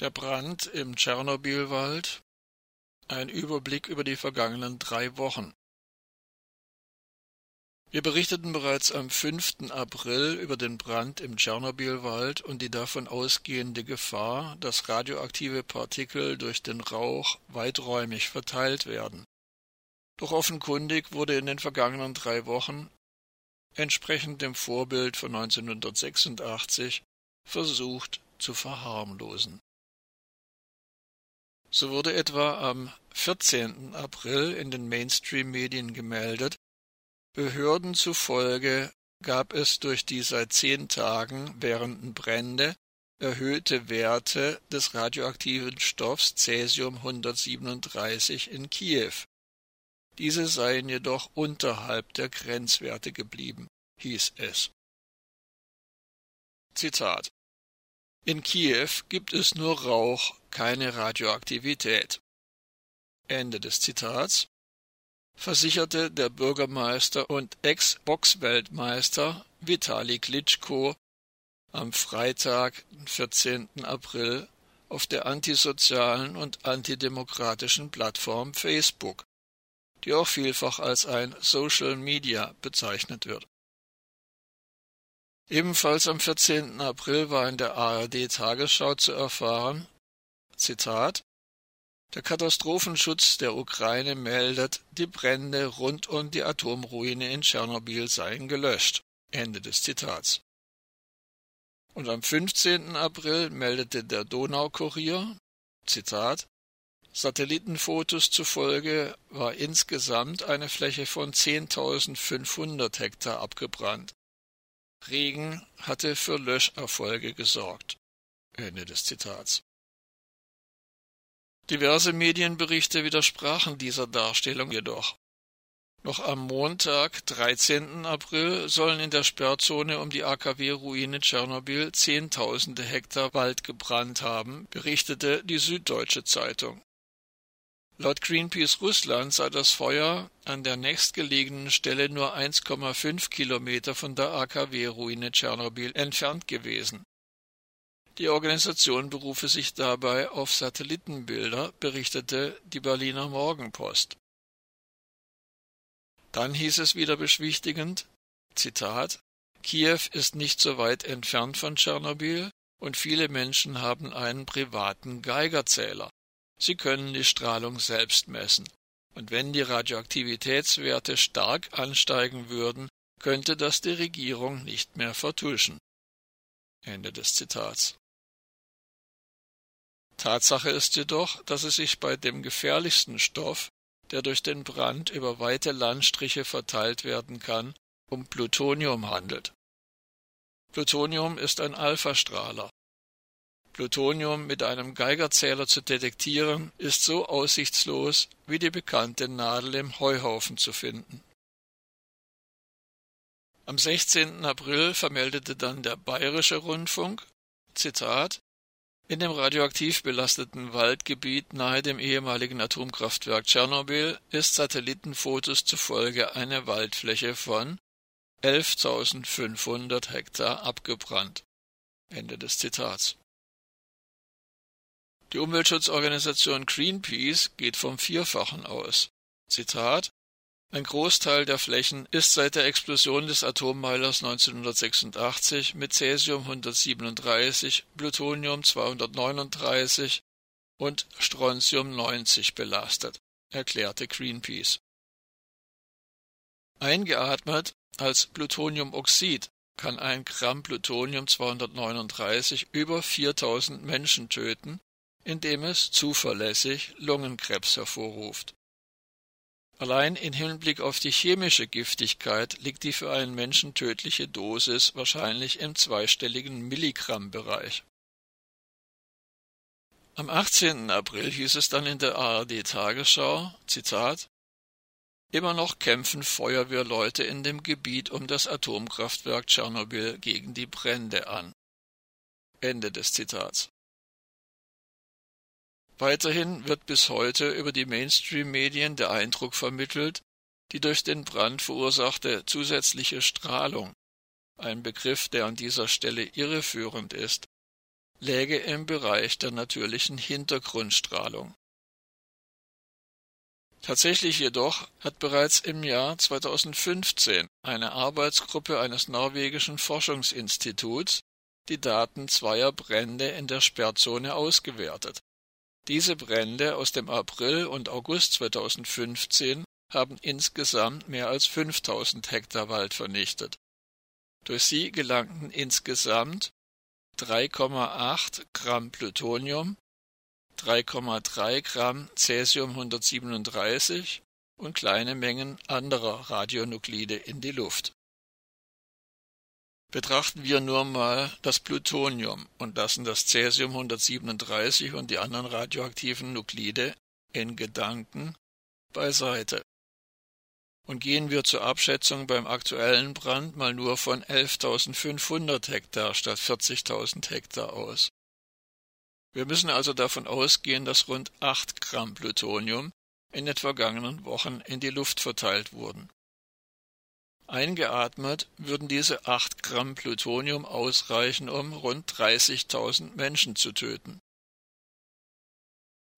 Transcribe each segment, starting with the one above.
Der Brand im Tschernobylwald. Ein Überblick über die vergangenen drei Wochen. Wir berichteten bereits am 5. April über den Brand im Tschernobylwald und die davon ausgehende Gefahr, dass radioaktive Partikel durch den Rauch weiträumig verteilt werden. Doch offenkundig wurde in den vergangenen drei Wochen, entsprechend dem Vorbild von 1986, versucht zu verharmlosen. So wurde etwa am 14. April in den Mainstream-Medien gemeldet, Behörden zufolge gab es durch die seit zehn Tagen währenden Brände erhöhte Werte des radioaktiven Stoffs Cäsium 137 in Kiew. Diese seien jedoch unterhalb der Grenzwerte geblieben, hieß es. Zitat in Kiew gibt es nur Rauch, keine Radioaktivität. Ende des Zitats versicherte der Bürgermeister und Ex-Boxweltmeister Vitali Klitschko am Freitag, 14. April, auf der antisozialen und antidemokratischen Plattform Facebook, die auch vielfach als ein Social Media bezeichnet wird. Ebenfalls am 14. April war in der ARD Tagesschau zu erfahren, Zitat, der Katastrophenschutz der Ukraine meldet, die Brände rund um die Atomruine in Tschernobyl seien gelöscht. Ende des Zitats. Und am 15. April meldete der Donaukurier, Zitat, Satellitenfotos zufolge war insgesamt eine Fläche von 10.500 Hektar abgebrannt. Regen hatte für Löscherfolge gesorgt. Ende des Zitats. Diverse Medienberichte widersprachen dieser Darstellung jedoch. Noch am Montag, 13. April, sollen in der Sperrzone um die AKW-Ruine Tschernobyl Zehntausende Hektar Wald gebrannt haben, berichtete die Süddeutsche Zeitung. Laut Greenpeace Russland sei das Feuer an der nächstgelegenen Stelle nur 1,5 Kilometer von der AKW-Ruine Tschernobyl entfernt gewesen. Die Organisation berufe sich dabei auf Satellitenbilder, berichtete die Berliner Morgenpost. Dann hieß es wieder beschwichtigend, Zitat, Kiew ist nicht so weit entfernt von Tschernobyl und viele Menschen haben einen privaten Geigerzähler. Sie können die Strahlung selbst messen, und wenn die Radioaktivitätswerte stark ansteigen würden, könnte das die Regierung nicht mehr vertuschen. Ende des Zitats. Tatsache ist jedoch, dass es sich bei dem gefährlichsten Stoff, der durch den Brand über weite Landstriche verteilt werden kann, um Plutonium handelt. Plutonium ist ein Alphastrahler, Plutonium mit einem Geigerzähler zu detektieren, ist so aussichtslos wie die bekannte Nadel im Heuhaufen zu finden. Am 16. April vermeldete dann der Bayerische Rundfunk, Zitat, in dem radioaktiv belasteten Waldgebiet nahe dem ehemaligen Atomkraftwerk Tschernobyl ist Satellitenfotos zufolge eine Waldfläche von 11.500 Hektar abgebrannt. Ende des Zitats. Die Umweltschutzorganisation Greenpeace geht vom Vierfachen aus. Zitat Ein Großteil der Flächen ist seit der Explosion des Atommeilers 1986 mit Cäsium 137, Plutonium 239 und Strontium 90 belastet, erklärte Greenpeace. Eingeatmet als Plutoniumoxid kann ein Gramm Plutonium 239 über 4000 Menschen töten indem es zuverlässig Lungenkrebs hervorruft. Allein in Hinblick auf die chemische Giftigkeit liegt die für einen Menschen tödliche Dosis wahrscheinlich im zweistelligen Milligrammbereich. Am 18. April hieß es dann in der ARD Tagesschau, Zitat, Immer noch kämpfen Feuerwehrleute in dem Gebiet um das Atomkraftwerk Tschernobyl gegen die Brände an. Ende des Zitats. Weiterhin wird bis heute über die Mainstream-Medien der Eindruck vermittelt, die durch den Brand verursachte zusätzliche Strahlung, ein Begriff, der an dieser Stelle irreführend ist, läge im Bereich der natürlichen Hintergrundstrahlung. Tatsächlich jedoch hat bereits im Jahr 2015 eine Arbeitsgruppe eines norwegischen Forschungsinstituts die Daten zweier Brände in der Sperrzone ausgewertet. Diese Brände aus dem April und August 2015 haben insgesamt mehr als 5000 Hektar Wald vernichtet. Durch sie gelangten insgesamt 3,8 Gramm Plutonium, 3,3 Gramm Cäsium 137 und kleine Mengen anderer Radionuklide in die Luft. Betrachten wir nur mal das Plutonium und lassen das Cäsium 137 und die anderen radioaktiven Nuklide in Gedanken beiseite. Und gehen wir zur Abschätzung beim aktuellen Brand mal nur von 11.500 Hektar statt 40.000 Hektar aus. Wir müssen also davon ausgehen, dass rund 8 Gramm Plutonium in den vergangenen Wochen in die Luft verteilt wurden. Eingeatmet würden diese 8 Gramm Plutonium ausreichen, um rund 30.000 Menschen zu töten.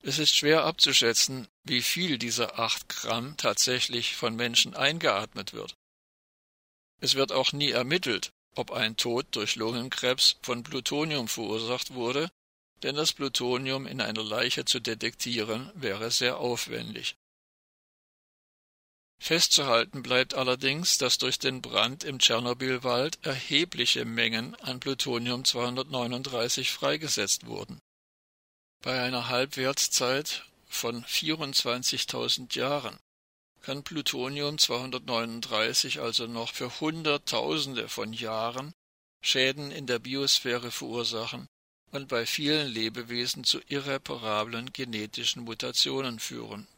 Es ist schwer abzuschätzen, wie viel dieser acht Gramm tatsächlich von Menschen eingeatmet wird. Es wird auch nie ermittelt, ob ein Tod durch Lungenkrebs von Plutonium verursacht wurde, denn das Plutonium in einer Leiche zu detektieren wäre sehr aufwendig. Festzuhalten bleibt allerdings, dass durch den Brand im Tschernobylwald erhebliche Mengen an Plutonium 239 freigesetzt wurden. Bei einer Halbwertszeit von 24.000 Jahren kann Plutonium 239 also noch für Hunderttausende von Jahren Schäden in der Biosphäre verursachen und bei vielen Lebewesen zu irreparablen genetischen Mutationen führen